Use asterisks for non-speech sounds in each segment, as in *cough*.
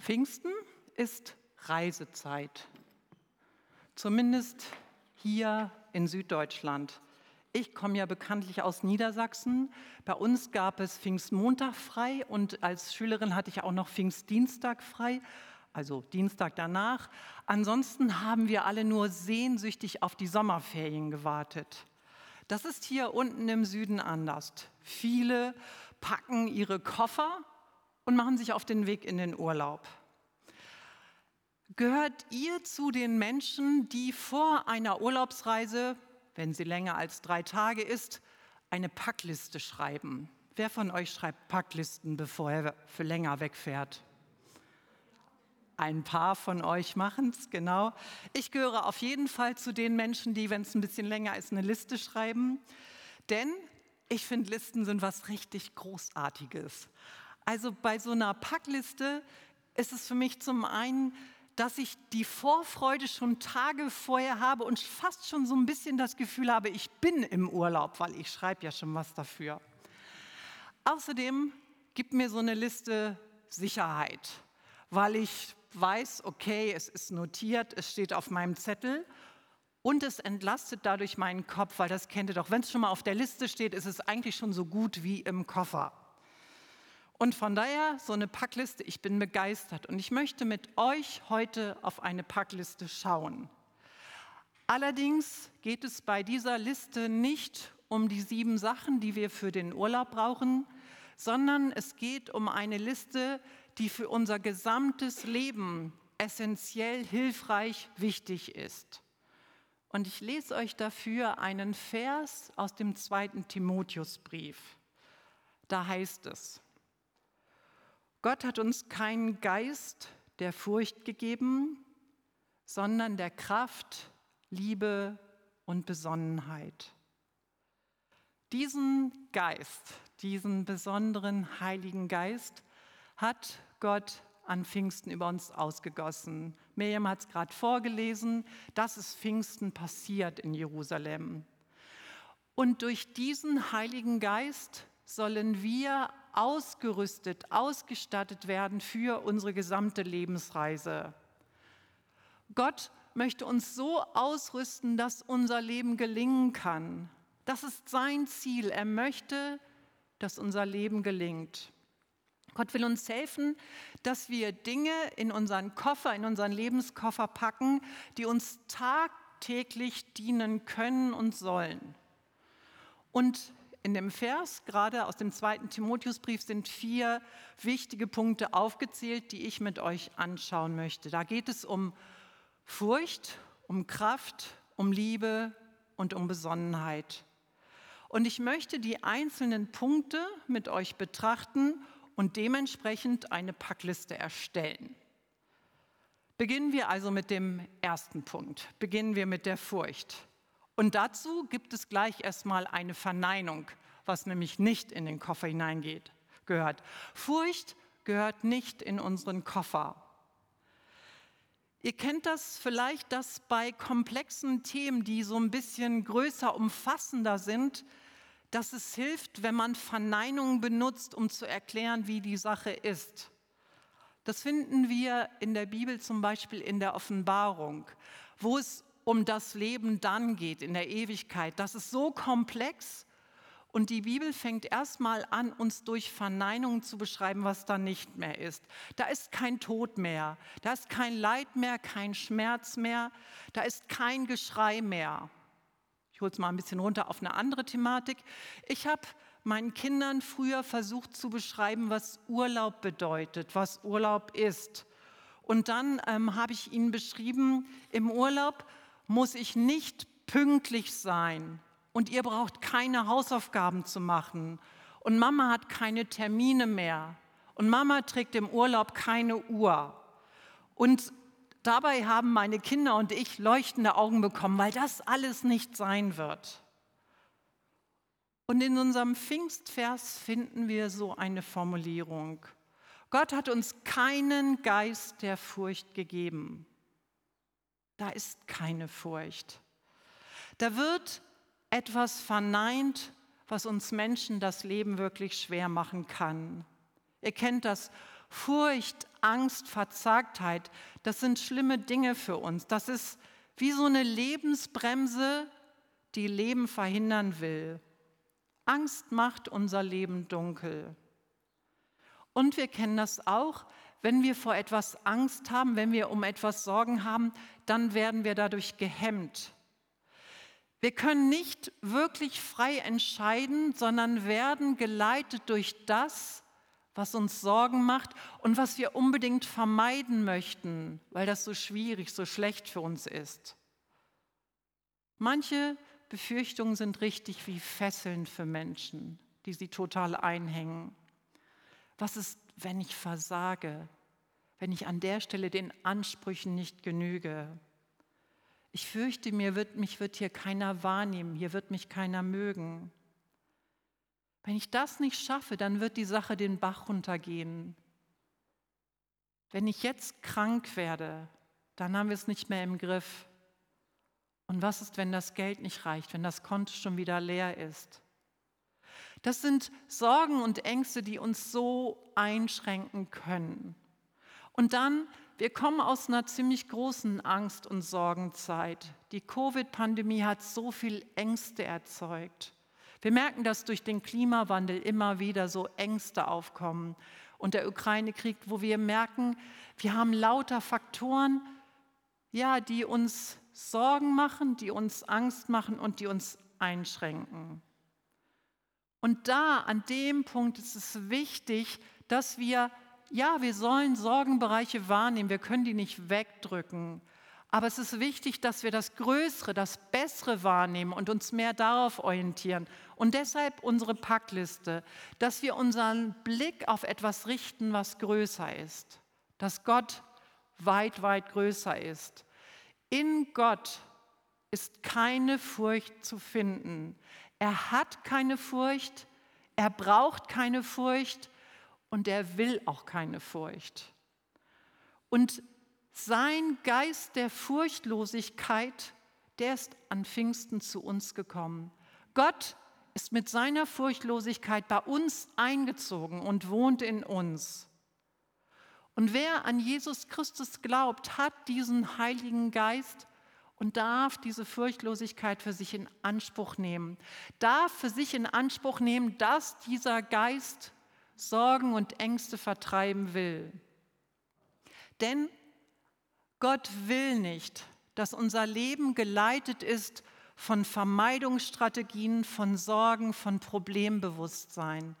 Pfingsten ist Reisezeit, zumindest hier in Süddeutschland. Ich komme ja bekanntlich aus Niedersachsen. Bei uns gab es Pfingstmontag frei und als Schülerin hatte ich auch noch Pfingstdienstag frei, also Dienstag danach. Ansonsten haben wir alle nur sehnsüchtig auf die Sommerferien gewartet. Das ist hier unten im Süden anders. Viele packen ihre Koffer und machen sich auf den Weg in den Urlaub. Gehört ihr zu den Menschen, die vor einer Urlaubsreise, wenn sie länger als drei Tage ist, eine Packliste schreiben? Wer von euch schreibt Packlisten, bevor er für länger wegfährt? Ein paar von euch machen es, genau. Ich gehöre auf jeden Fall zu den Menschen, die, wenn es ein bisschen länger ist, eine Liste schreiben. Denn ich finde, Listen sind was richtig Großartiges. Also bei so einer Packliste ist es für mich zum einen, dass ich die Vorfreude schon Tage vorher habe und fast schon so ein bisschen das Gefühl habe, ich bin im Urlaub, weil ich schreibe ja schon was dafür. Außerdem gibt mir so eine Liste Sicherheit, weil ich weiß, okay, es ist notiert, es steht auf meinem Zettel und es entlastet dadurch meinen Kopf, weil das kennt ihr doch. Wenn es schon mal auf der Liste steht, ist es eigentlich schon so gut wie im Koffer. Und von daher so eine Packliste, ich bin begeistert und ich möchte mit euch heute auf eine Packliste schauen. Allerdings geht es bei dieser Liste nicht um die sieben Sachen, die wir für den Urlaub brauchen, sondern es geht um eine Liste, die für unser gesamtes Leben essentiell hilfreich wichtig ist. Und ich lese euch dafür einen Vers aus dem zweiten Timotheusbrief. Da heißt es, Gott hat uns keinen Geist der Furcht gegeben, sondern der Kraft, Liebe und Besonnenheit. Diesen Geist, diesen besonderen Heiligen Geist hat Gott an Pfingsten über uns ausgegossen. Miriam hat es gerade vorgelesen, das ist Pfingsten passiert in Jerusalem. Und durch diesen Heiligen Geist sollen wir ausgerüstet, ausgestattet werden für unsere gesamte Lebensreise. Gott möchte uns so ausrüsten, dass unser Leben gelingen kann. Das ist sein Ziel. Er möchte, dass unser Leben gelingt. Gott will uns helfen, dass wir Dinge in unseren Koffer, in unseren Lebenskoffer packen, die uns tagtäglich dienen können und sollen. Und in dem Vers, gerade aus dem zweiten Timotheusbrief, sind vier wichtige Punkte aufgezählt, die ich mit euch anschauen möchte. Da geht es um Furcht, um Kraft, um Liebe und um Besonnenheit. Und ich möchte die einzelnen Punkte mit euch betrachten und dementsprechend eine Packliste erstellen. Beginnen wir also mit dem ersten Punkt. Beginnen wir mit der Furcht. Und dazu gibt es gleich erstmal eine Verneinung, was nämlich nicht in den Koffer hineingeht, gehört. Furcht gehört nicht in unseren Koffer. Ihr kennt das vielleicht, dass bei komplexen Themen, die so ein bisschen größer, umfassender sind, dass es hilft, wenn man Verneinungen benutzt, um zu erklären, wie die Sache ist. Das finden wir in der Bibel zum Beispiel in der Offenbarung, wo es um das Leben dann geht, in der Ewigkeit. Das ist so komplex und die Bibel fängt erstmal an, uns durch Verneinungen zu beschreiben, was da nicht mehr ist. Da ist kein Tod mehr, da ist kein Leid mehr, kein Schmerz mehr, da ist kein Geschrei mehr. Ich hole es mal ein bisschen runter auf eine andere Thematik. Ich habe meinen Kindern früher versucht zu beschreiben, was Urlaub bedeutet, was Urlaub ist. Und dann ähm, habe ich ihnen beschrieben, im Urlaub muss ich nicht pünktlich sein und ihr braucht keine Hausaufgaben zu machen und Mama hat keine Termine mehr und Mama trägt im Urlaub keine Uhr. Und Dabei haben meine Kinder und ich leuchtende Augen bekommen, weil das alles nicht sein wird. Und in unserem Pfingstvers finden wir so eine Formulierung. Gott hat uns keinen Geist der Furcht gegeben. Da ist keine Furcht. Da wird etwas verneint, was uns Menschen das Leben wirklich schwer machen kann. Ihr kennt das Furcht, Angst, Verzagtheit, das sind schlimme Dinge für uns. Das ist wie so eine Lebensbremse, die Leben verhindern will. Angst macht unser Leben dunkel. Und wir kennen das auch, wenn wir vor etwas Angst haben, wenn wir um etwas Sorgen haben, dann werden wir dadurch gehemmt. Wir können nicht wirklich frei entscheiden, sondern werden geleitet durch das, was uns Sorgen macht und was wir unbedingt vermeiden möchten, weil das so schwierig, so schlecht für uns ist. Manche Befürchtungen sind richtig wie Fesseln für Menschen, die sie total einhängen. Was ist, wenn ich versage, wenn ich an der Stelle den Ansprüchen nicht genüge? Ich fürchte, mir wird, mich wird hier keiner wahrnehmen, hier wird mich keiner mögen. Wenn ich das nicht schaffe, dann wird die Sache den Bach runtergehen. Wenn ich jetzt krank werde, dann haben wir es nicht mehr im Griff. Und was ist, wenn das Geld nicht reicht, wenn das Konto schon wieder leer ist? Das sind Sorgen und Ängste, die uns so einschränken können. Und dann, wir kommen aus einer ziemlich großen Angst- und Sorgenzeit. Die Covid-Pandemie hat so viel Ängste erzeugt. Wir merken, dass durch den Klimawandel immer wieder so Ängste aufkommen. Und der Ukraine-Krieg, wo wir merken, wir haben lauter Faktoren, ja, die uns Sorgen machen, die uns Angst machen und die uns einschränken. Und da, an dem Punkt ist es wichtig, dass wir, ja, wir sollen Sorgenbereiche wahrnehmen, wir können die nicht wegdrücken. Aber es ist wichtig, dass wir das Größere, das Bessere wahrnehmen und uns mehr darauf orientieren. Und deshalb unsere Packliste, dass wir unseren Blick auf etwas richten, was größer ist. Dass Gott weit, weit größer ist. In Gott ist keine Furcht zu finden. Er hat keine Furcht, er braucht keine Furcht und er will auch keine Furcht. Und sein Geist der Furchtlosigkeit, der ist an Pfingsten zu uns gekommen. Gott ist mit seiner Furchtlosigkeit bei uns eingezogen und wohnt in uns. Und wer an Jesus Christus glaubt, hat diesen Heiligen Geist und darf diese Furchtlosigkeit für sich in Anspruch nehmen, darf für sich in Anspruch nehmen, dass dieser Geist Sorgen und Ängste vertreiben will. Denn Gott will nicht, dass unser Leben geleitet ist von Vermeidungsstrategien, von Sorgen, von Problembewusstsein.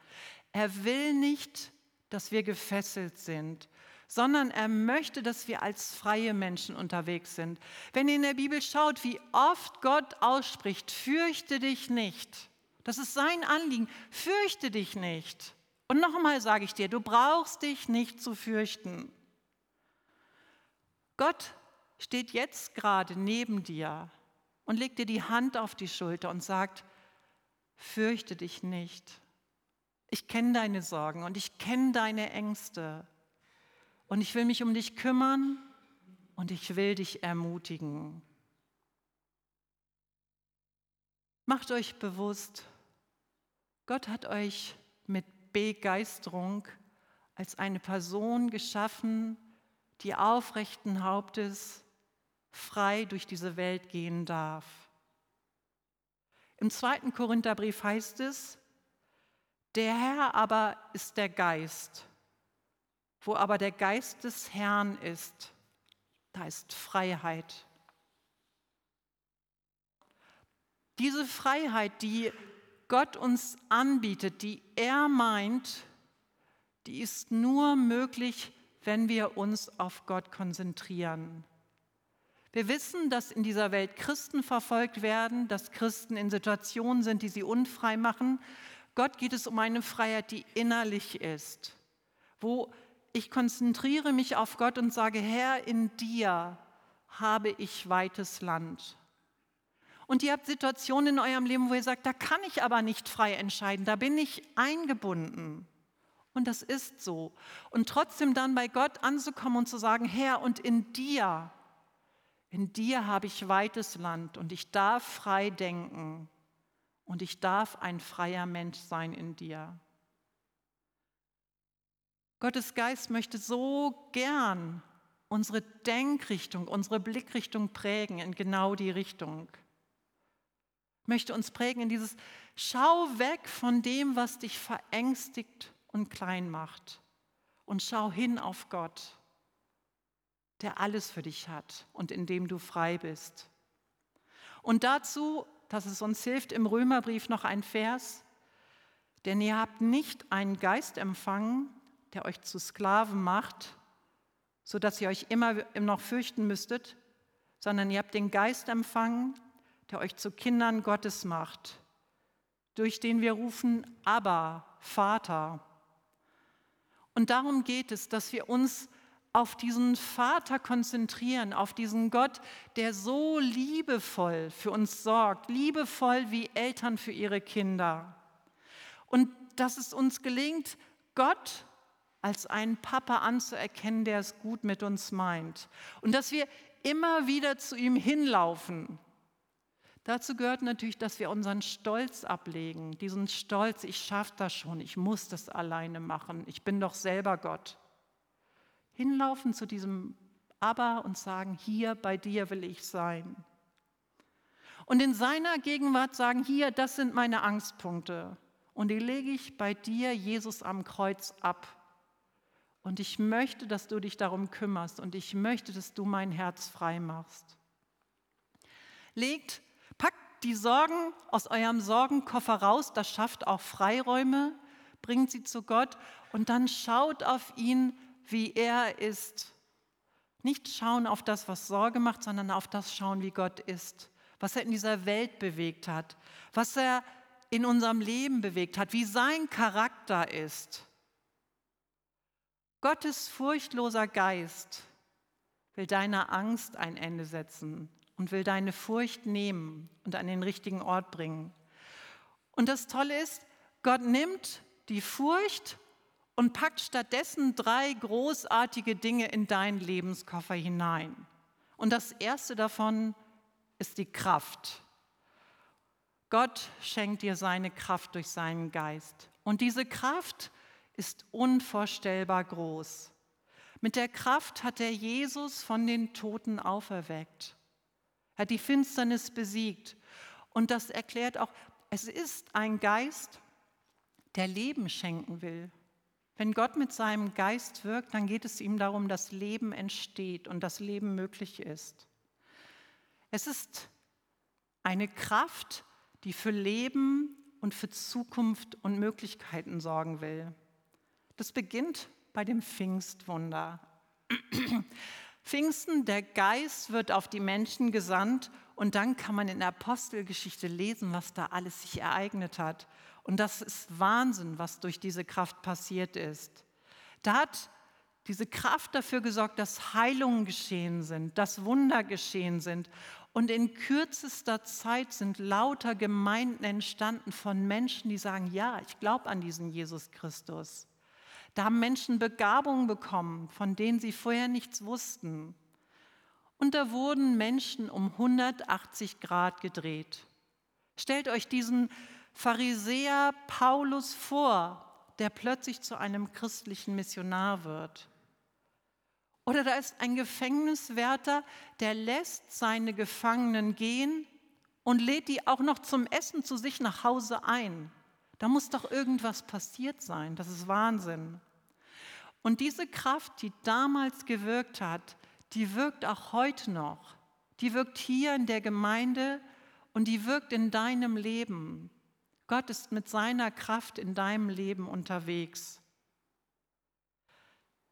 Er will nicht, dass wir gefesselt sind, sondern er möchte, dass wir als freie Menschen unterwegs sind. Wenn ihr in der Bibel schaut, wie oft Gott ausspricht, fürchte dich nicht. Das ist sein Anliegen, fürchte dich nicht. Und nochmal sage ich dir, du brauchst dich nicht zu fürchten. Gott steht jetzt gerade neben dir und legt dir die Hand auf die Schulter und sagt, fürchte dich nicht. Ich kenne deine Sorgen und ich kenne deine Ängste und ich will mich um dich kümmern und ich will dich ermutigen. Macht euch bewusst, Gott hat euch mit Begeisterung als eine Person geschaffen, die aufrechten Hauptes frei durch diese Welt gehen darf. Im zweiten Korintherbrief heißt es, der Herr aber ist der Geist. Wo aber der Geist des Herrn ist, da ist Freiheit. Diese Freiheit, die Gott uns anbietet, die er meint, die ist nur möglich, wenn wir uns auf Gott konzentrieren. Wir wissen, dass in dieser Welt Christen verfolgt werden, dass Christen in Situationen sind, die sie unfrei machen. Gott geht es um eine Freiheit, die innerlich ist, wo ich konzentriere mich auf Gott und sage, Herr, in dir habe ich weites Land. Und ihr habt Situationen in eurem Leben, wo ihr sagt, da kann ich aber nicht frei entscheiden, da bin ich eingebunden. Und das ist so. Und trotzdem dann bei Gott anzukommen und zu sagen, Herr, und in dir, in dir habe ich weites Land und ich darf frei denken und ich darf ein freier Mensch sein in dir. Gottes Geist möchte so gern unsere Denkrichtung, unsere Blickrichtung prägen in genau die Richtung. Möchte uns prägen in dieses Schau weg von dem, was dich verängstigt und klein macht und schau hin auf Gott, der alles für dich hat und in dem du frei bist. Und dazu, dass es uns hilft, im Römerbrief noch ein Vers, denn ihr habt nicht einen Geist empfangen, der euch zu Sklaven macht, sodass ihr euch immer noch fürchten müsstet, sondern ihr habt den Geist empfangen, der euch zu Kindern Gottes macht, durch den wir rufen, aber Vater. Und darum geht es, dass wir uns auf diesen Vater konzentrieren, auf diesen Gott, der so liebevoll für uns sorgt, liebevoll wie Eltern für ihre Kinder. Und dass es uns gelingt, Gott als einen Papa anzuerkennen, der es gut mit uns meint. Und dass wir immer wieder zu ihm hinlaufen. Dazu gehört natürlich, dass wir unseren Stolz ablegen, diesen Stolz, ich schaffe das schon, ich muss das alleine machen, ich bin doch selber Gott. Hinlaufen zu diesem Abba und sagen, hier bei dir will ich sein. Und in seiner Gegenwart sagen, hier, das sind meine Angstpunkte. Und die lege ich bei dir, Jesus, am Kreuz ab. Und ich möchte, dass du dich darum kümmerst und ich möchte, dass du mein Herz frei machst. Legt, packt die Sorgen aus eurem Sorgenkoffer raus, das schafft auch Freiräume, bringt sie zu Gott und dann schaut auf ihn, wie er ist. Nicht schauen auf das, was Sorge macht, sondern auf das schauen, wie Gott ist, was er in dieser Welt bewegt hat, was er in unserem Leben bewegt hat, wie sein Charakter ist. Gottes furchtloser Geist will deiner Angst ein Ende setzen und will deine Furcht nehmen und an den richtigen Ort bringen. Und das Tolle ist, Gott nimmt die Furcht und packt stattdessen drei großartige Dinge in deinen Lebenskoffer hinein. Und das erste davon ist die Kraft. Gott schenkt dir seine Kraft durch seinen Geist. Und diese Kraft ist unvorstellbar groß. Mit der Kraft hat er Jesus von den Toten auferweckt. Er hat die Finsternis besiegt. Und das erklärt auch, es ist ein Geist, der Leben schenken will. Wenn Gott mit seinem Geist wirkt, dann geht es ihm darum, dass Leben entsteht und das Leben möglich ist. Es ist eine Kraft, die für Leben und für Zukunft und Möglichkeiten sorgen will. Das beginnt bei dem Pfingstwunder. *clears throat* Pfingsten, der Geist wird auf die Menschen gesandt und dann kann man in der Apostelgeschichte lesen, was da alles sich ereignet hat. Und das ist Wahnsinn, was durch diese Kraft passiert ist. Da hat diese Kraft dafür gesorgt, dass Heilungen geschehen sind, dass Wunder geschehen sind. Und in kürzester Zeit sind lauter Gemeinden entstanden von Menschen, die sagen, ja, ich glaube an diesen Jesus Christus. Da haben Menschen Begabungen bekommen, von denen sie vorher nichts wussten. Und da wurden Menschen um 180 Grad gedreht. Stellt euch diesen Pharisäer Paulus vor, der plötzlich zu einem christlichen Missionar wird. Oder da ist ein Gefängniswärter, der lässt seine Gefangenen gehen und lädt die auch noch zum Essen zu sich nach Hause ein. Da muss doch irgendwas passiert sein. Das ist Wahnsinn. Und diese Kraft, die damals gewirkt hat, die wirkt auch heute noch. Die wirkt hier in der Gemeinde und die wirkt in deinem Leben. Gott ist mit seiner Kraft in deinem Leben unterwegs.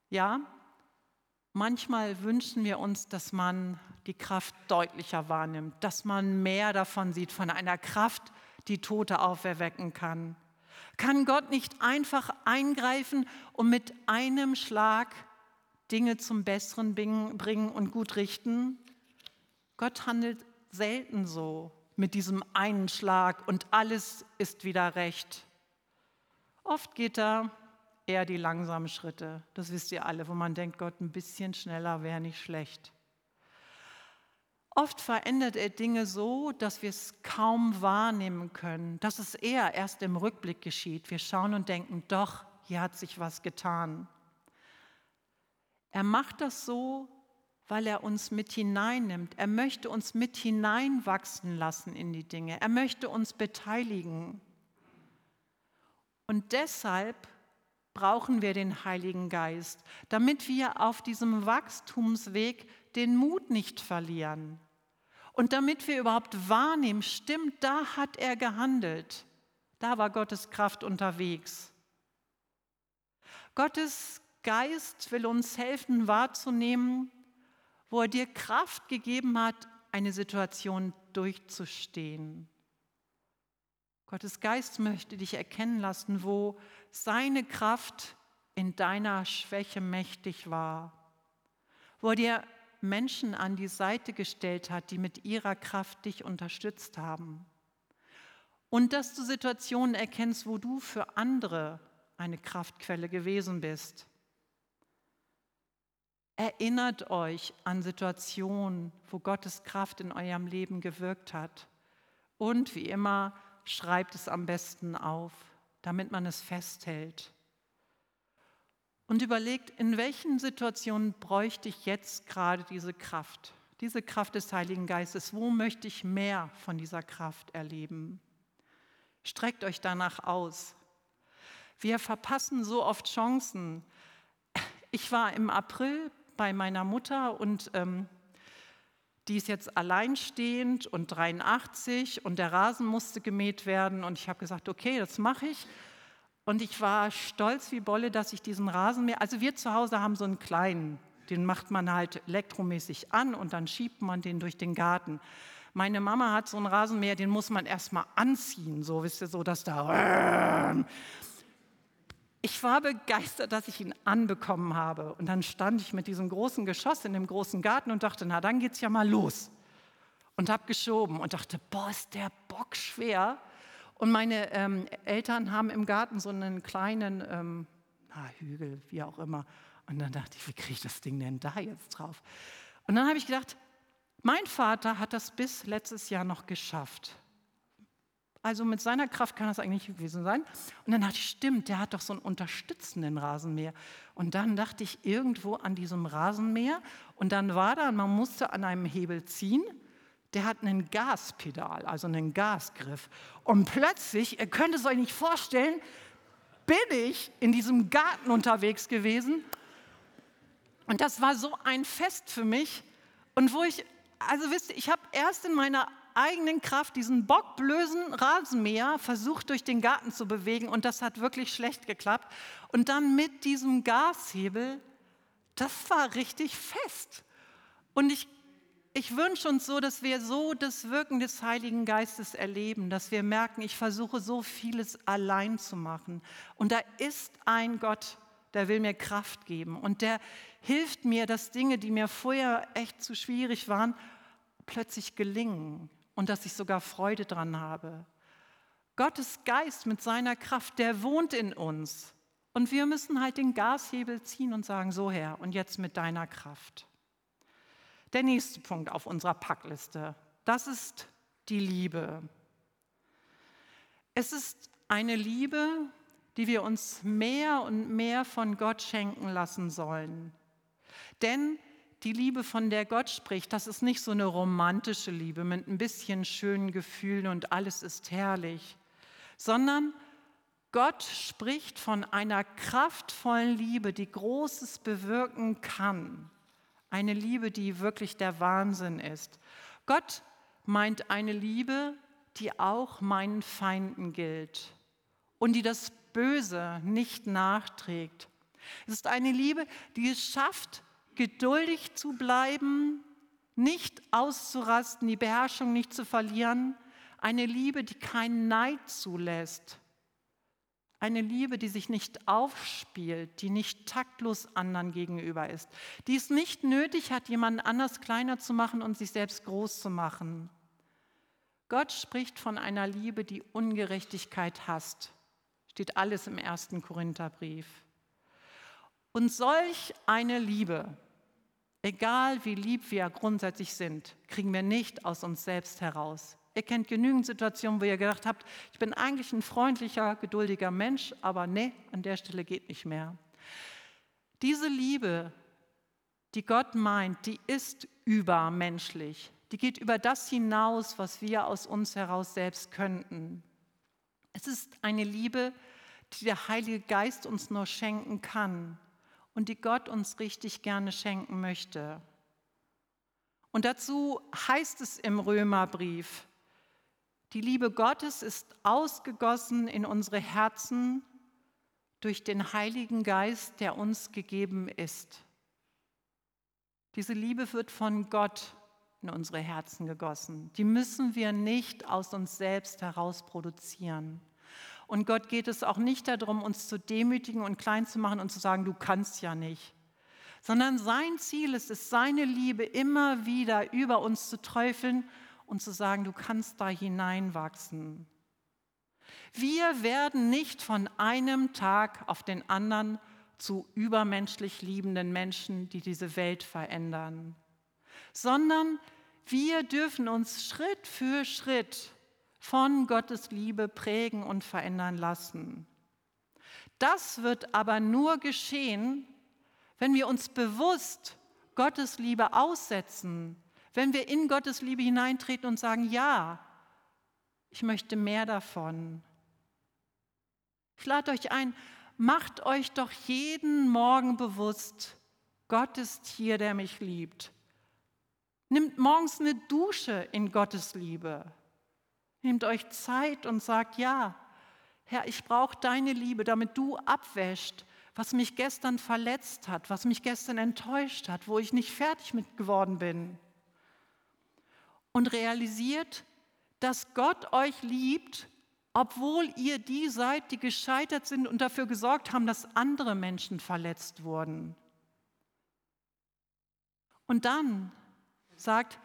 Ja, manchmal wünschen wir uns, dass man die Kraft deutlicher wahrnimmt, dass man mehr davon sieht, von einer Kraft, die Tote auferwecken kann. Kann Gott nicht einfach eingreifen und mit einem Schlag Dinge zum Besseren bringen und gut richten? Gott handelt selten so mit diesem einen Schlag und alles ist wieder recht. Oft geht er eher die langsamen Schritte. Das wisst ihr alle, wo man denkt, Gott, ein bisschen schneller wäre nicht schlecht. Oft verändert er Dinge so, dass wir es kaum wahrnehmen können, dass es eher erst im Rückblick geschieht. Wir schauen und denken, doch, hier hat sich was getan. Er macht das so, weil er uns mit hineinnimmt. Er möchte uns mit hineinwachsen lassen in die Dinge. Er möchte uns beteiligen. Und deshalb brauchen wir den Heiligen Geist, damit wir auf diesem Wachstumsweg den Mut nicht verlieren. Und damit wir überhaupt wahrnehmen, stimmt, da hat er gehandelt. Da war Gottes Kraft unterwegs. Gottes Geist will uns helfen wahrzunehmen, wo er dir Kraft gegeben hat, eine Situation durchzustehen. Gottes Geist möchte dich erkennen lassen, wo seine Kraft in deiner Schwäche mächtig war, wo er dir Menschen an die Seite gestellt hat, die mit ihrer Kraft dich unterstützt haben. Und dass du Situationen erkennst, wo du für andere eine Kraftquelle gewesen bist. Erinnert euch an Situationen, wo Gottes Kraft in eurem Leben gewirkt hat. Und wie immer, schreibt es am besten auf, damit man es festhält. Und überlegt, in welchen Situationen bräuchte ich jetzt gerade diese Kraft, diese Kraft des Heiligen Geistes? Wo möchte ich mehr von dieser Kraft erleben? Streckt euch danach aus. Wir verpassen so oft Chancen. Ich war im April bei meiner Mutter und ähm, die ist jetzt alleinstehend und 83 und der Rasen musste gemäht werden und ich habe gesagt, okay, das mache ich. Und ich war stolz wie Bolle, dass ich diesen Rasenmäher, also wir zu Hause haben so einen kleinen, den macht man halt elektromäßig an und dann schiebt man den durch den Garten. Meine Mama hat so einen Rasenmäher, den muss man erstmal anziehen, so wisst ihr, so dass da ich war begeistert, dass ich ihn anbekommen habe. Und dann stand ich mit diesem großen Geschoss in dem großen Garten und dachte, na dann geht's ja mal los. Und habe geschoben und dachte, boah, ist der Bock schwer. Und meine ähm, Eltern haben im Garten so einen kleinen ähm, na, Hügel, wie auch immer. Und dann dachte ich, wie kriege ich das Ding denn da jetzt drauf? Und dann habe ich gedacht, mein Vater hat das bis letztes Jahr noch geschafft. Also mit seiner Kraft kann das eigentlich gewesen sein. Und dann dachte ich, stimmt, der hat doch so einen unterstützenden Rasenmäher. Und dann dachte ich irgendwo an diesem Rasenmäher und dann war da, man musste an einem Hebel ziehen, der hat einen Gaspedal, also einen Gasgriff. Und plötzlich, ihr könnt es euch nicht vorstellen, bin ich in diesem Garten unterwegs gewesen. Und das war so ein Fest für mich. Und wo ich, also wisst ihr, ich habe erst in meiner eigenen Kraft diesen bockblösen Rasenmäher versucht durch den Garten zu bewegen und das hat wirklich schlecht geklappt. Und dann mit diesem Gashebel, das war richtig fest. Und ich, ich wünsche uns so, dass wir so das Wirken des Heiligen Geistes erleben, dass wir merken, ich versuche so vieles allein zu machen. Und da ist ein Gott, der will mir Kraft geben und der hilft mir, dass Dinge, die mir vorher echt zu schwierig waren, plötzlich gelingen und dass ich sogar Freude dran habe. Gottes Geist mit seiner Kraft, der wohnt in uns. Und wir müssen halt den Gashebel ziehen und sagen, so Herr, und jetzt mit deiner Kraft. Der nächste Punkt auf unserer Packliste, das ist die Liebe. Es ist eine Liebe, die wir uns mehr und mehr von Gott schenken lassen sollen. Denn die Liebe, von der Gott spricht, das ist nicht so eine romantische Liebe mit ein bisschen schönen Gefühlen und alles ist herrlich, sondern Gott spricht von einer kraftvollen Liebe, die Großes bewirken kann. Eine Liebe, die wirklich der Wahnsinn ist. Gott meint eine Liebe, die auch meinen Feinden gilt und die das Böse nicht nachträgt. Es ist eine Liebe, die es schafft, geduldig zu bleiben, nicht auszurasten, die Beherrschung nicht zu verlieren, eine Liebe, die keinen Neid zulässt, eine Liebe, die sich nicht aufspielt, die nicht taktlos anderen gegenüber ist, die es nicht nötig hat, jemanden anders kleiner zu machen und sich selbst groß zu machen. Gott spricht von einer Liebe, die Ungerechtigkeit hasst. Steht alles im ersten Korintherbrief. Und solch eine Liebe, Egal wie lieb wir grundsätzlich sind, kriegen wir nicht aus uns selbst heraus. Ihr kennt genügend Situationen, wo ihr gedacht habt, ich bin eigentlich ein freundlicher, geduldiger Mensch, aber nee, an der Stelle geht nicht mehr. Diese Liebe die Gott meint, die ist übermenschlich. Die geht über das hinaus, was wir aus uns heraus selbst könnten. Es ist eine Liebe, die der Heilige Geist uns nur schenken kann und die Gott uns richtig gerne schenken möchte. Und dazu heißt es im Römerbrief, die Liebe Gottes ist ausgegossen in unsere Herzen durch den Heiligen Geist, der uns gegeben ist. Diese Liebe wird von Gott in unsere Herzen gegossen. Die müssen wir nicht aus uns selbst heraus produzieren. Und Gott geht es auch nicht darum, uns zu demütigen und klein zu machen und zu sagen, du kannst ja nicht. Sondern sein Ziel ist es, seine Liebe immer wieder über uns zu träufeln und zu sagen, du kannst da hineinwachsen. Wir werden nicht von einem Tag auf den anderen zu übermenschlich liebenden Menschen, die diese Welt verändern, sondern wir dürfen uns Schritt für Schritt von Gottes Liebe prägen und verändern lassen. Das wird aber nur geschehen, wenn wir uns bewusst Gottes Liebe aussetzen, wenn wir in Gottes Liebe hineintreten und sagen, ja, ich möchte mehr davon. Ich lade euch ein, macht euch doch jeden Morgen bewusst, Gott ist hier, der mich liebt. Nimmt morgens eine Dusche in Gottes Liebe. Nehmt euch Zeit und sagt, ja, Herr, ich brauche deine Liebe, damit du abwäscht, was mich gestern verletzt hat, was mich gestern enttäuscht hat, wo ich nicht fertig mit geworden bin. Und realisiert, dass Gott euch liebt, obwohl ihr die seid, die gescheitert sind und dafür gesorgt haben, dass andere Menschen verletzt wurden. Und dann sagt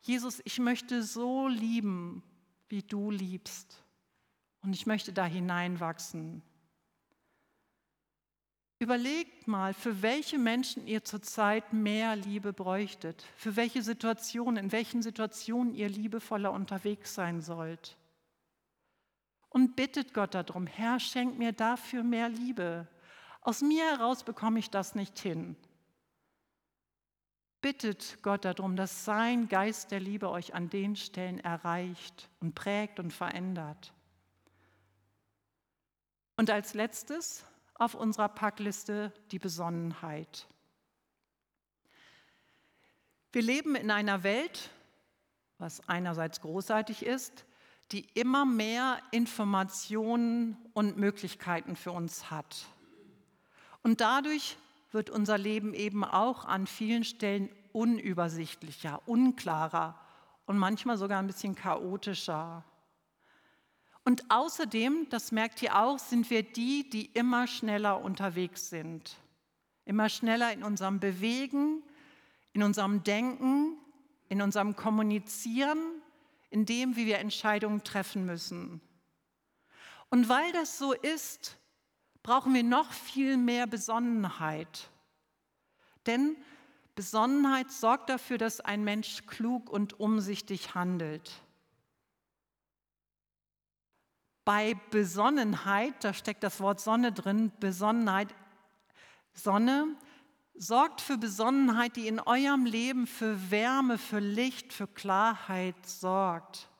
Jesus, ich möchte so lieben, wie du liebst. Und ich möchte da hineinwachsen. Überlegt mal, für welche Menschen ihr zurzeit mehr Liebe bräuchtet, für welche Situationen, in welchen Situationen ihr liebevoller unterwegs sein sollt. Und bittet Gott darum, Herr, schenk mir dafür mehr Liebe. Aus mir heraus bekomme ich das nicht hin. Bittet Gott darum, dass sein Geist der Liebe euch an den Stellen erreicht und prägt und verändert. Und als letztes auf unserer Packliste die Besonnenheit. Wir leben in einer Welt, was einerseits großartig ist, die immer mehr Informationen und Möglichkeiten für uns hat. Und dadurch wird unser Leben eben auch an vielen Stellen unübersichtlicher, unklarer und manchmal sogar ein bisschen chaotischer. Und außerdem, das merkt ihr auch, sind wir die, die immer schneller unterwegs sind. Immer schneller in unserem Bewegen, in unserem Denken, in unserem Kommunizieren, in dem, wie wir Entscheidungen treffen müssen. Und weil das so ist, brauchen wir noch viel mehr Besonnenheit. Denn Besonnenheit sorgt dafür, dass ein Mensch klug und umsichtig handelt. Bei Besonnenheit, da steckt das Wort Sonne drin, Besonnenheit, Sonne sorgt für Besonnenheit, die in eurem Leben für Wärme, für Licht, für Klarheit sorgt.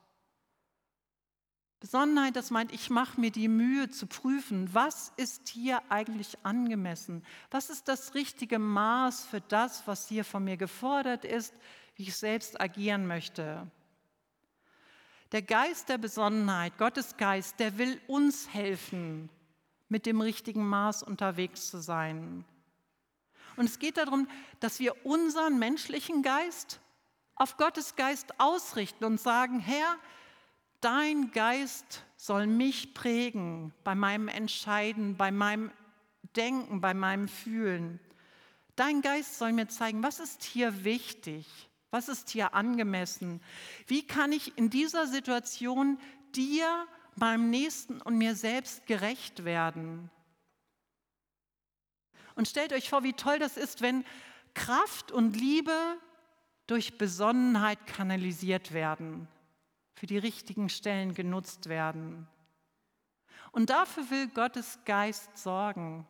Besonnenheit, das meint, ich mache mir die Mühe zu prüfen, was ist hier eigentlich angemessen? Was ist das richtige Maß für das, was hier von mir gefordert ist, wie ich selbst agieren möchte? Der Geist der Besonnenheit, Gottes Geist, der will uns helfen, mit dem richtigen Maß unterwegs zu sein. Und es geht darum, dass wir unseren menschlichen Geist auf Gottes Geist ausrichten und sagen, Herr, dein Geist soll mich prägen bei meinem Entscheiden, bei meinem Denken, bei meinem Fühlen. Dein Geist soll mir zeigen, was ist hier wichtig, was ist hier angemessen? Wie kann ich in dieser Situation dir, meinem Nächsten und mir selbst gerecht werden? Und stellt euch vor, wie toll das ist, wenn Kraft und Liebe durch Besonnenheit kanalisiert werden, für die richtigen Stellen genutzt werden. Und dafür will Gottes Geist sorgen.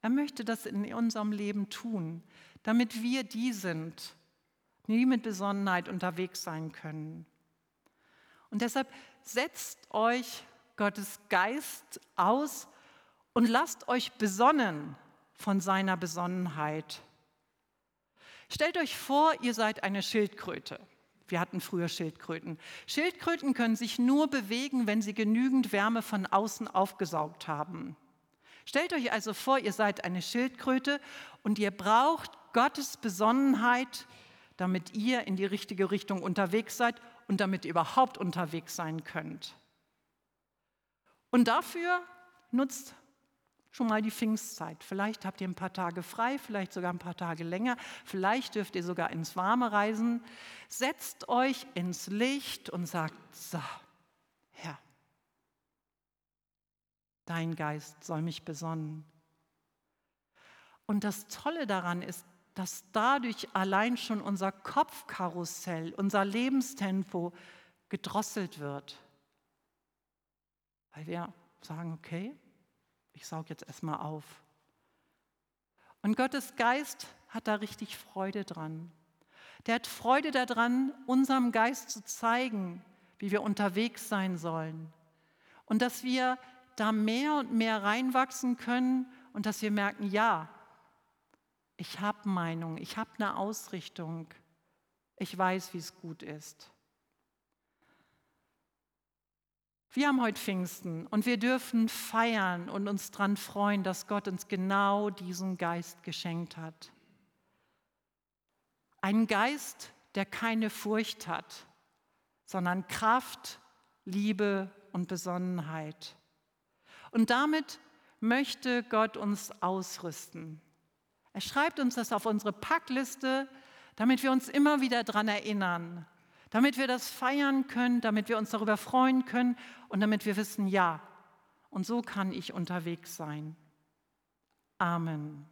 Er möchte das in unserem Leben tun, damit wir die sind, die mit Besonnenheit unterwegs sein können. Und deshalb setzt euch Gottes Geist aus und lasst euch besonnen von seiner Besonnenheit. Stellt euch vor, ihr seid eine Schildkröte. Wir hatten früher Schildkröten. Schildkröten können sich nur bewegen, wenn sie genügend Wärme von außen aufgesaugt haben. Stellt euch also vor, ihr seid eine Schildkröte und ihr braucht Gottes Besonnenheit, damit ihr in die richtige Richtung unterwegs seid und damit ihr überhaupt unterwegs sein könnt. Und dafür nutzt schon mal die Pfingstzeit. Vielleicht habt ihr ein paar Tage frei, vielleicht sogar ein paar Tage länger, vielleicht dürft ihr sogar ins Warme reisen. Setzt euch ins Licht und sagt, so, Herr, dein Geist soll mich besonnen. Und das Tolle daran ist, dass dadurch allein schon unser Kopfkarussell, unser Lebenstempo gedrosselt wird. Weil wir sagen, okay, ich saug jetzt erstmal auf. Und Gottes Geist hat da richtig Freude dran. Der hat Freude daran, unserem Geist zu zeigen, wie wir unterwegs sein sollen. Und dass wir da mehr und mehr reinwachsen können und dass wir merken, ja, ich habe Meinung, ich habe eine Ausrichtung, ich weiß, wie es gut ist. Wir haben heute Pfingsten und wir dürfen feiern und uns daran freuen, dass Gott uns genau diesen Geist geschenkt hat. Ein Geist, der keine Furcht hat, sondern Kraft, Liebe und Besonnenheit. Und damit möchte Gott uns ausrüsten. Er schreibt uns das auf unsere Packliste, damit wir uns immer wieder daran erinnern, damit wir das feiern können, damit wir uns darüber freuen können und damit wir wissen, ja, und so kann ich unterwegs sein. Amen.